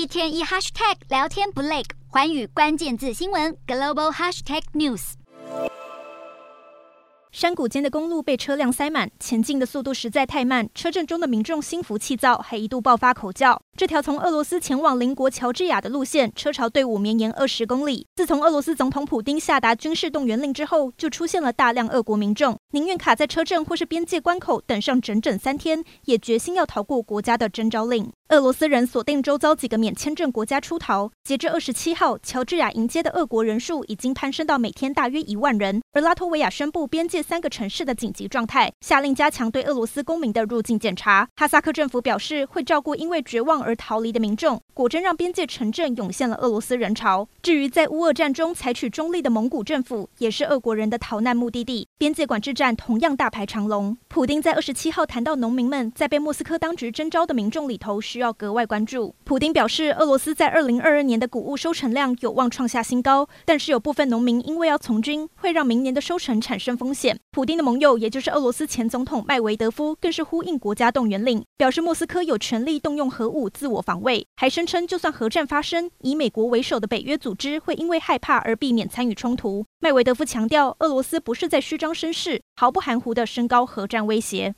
一天一 hashtag 聊天不累，寰宇关键字新闻 global hashtag news。山谷间的公路被车辆塞满，前进的速度实在太慢，车阵中的民众心浮气躁，还一度爆发口叫。这条从俄罗斯前往邻国乔治亚的路线，车潮队伍绵延二十公里。自从俄罗斯总统普丁下达军事动员令之后，就出现了大量俄国民众宁愿卡在车阵或是边界关口等上整整三天，也决心要逃过国家的征召令。俄罗斯人锁定周遭几个免签证国家出逃。截至二十七号，乔治亚迎接的俄国人数已经攀升到每天大约一万人。而拉脱维亚宣布边界三个城市的紧急状态，下令加强对俄罗斯公民的入境检查。哈萨克政府表示会照顾因为绝望而逃离的民众。果真让边界城镇涌现了俄罗斯人潮。至于在乌俄战中采取中立的蒙古政府，也是俄国人的逃难目的地。边界管制站同样大排长龙。普丁在二十七号谈到农民们在被莫斯科当局征召的民众里头时需要格外关注。普丁表示，俄罗斯在二零二二年的谷物收成量有望创下新高，但是有部分农民因为要从军，会让明年的收成产生风险。普丁的盟友，也就是俄罗斯前总统麦维德夫，更是呼应国家动员令，表示莫斯科有权利动用核武自我防卫，还声称就算核战发生，以美国为首的北约组织会因为害怕而避免参与冲突。麦维德夫强调，俄罗斯不是在虚张声势，毫不含糊地升高核战威胁。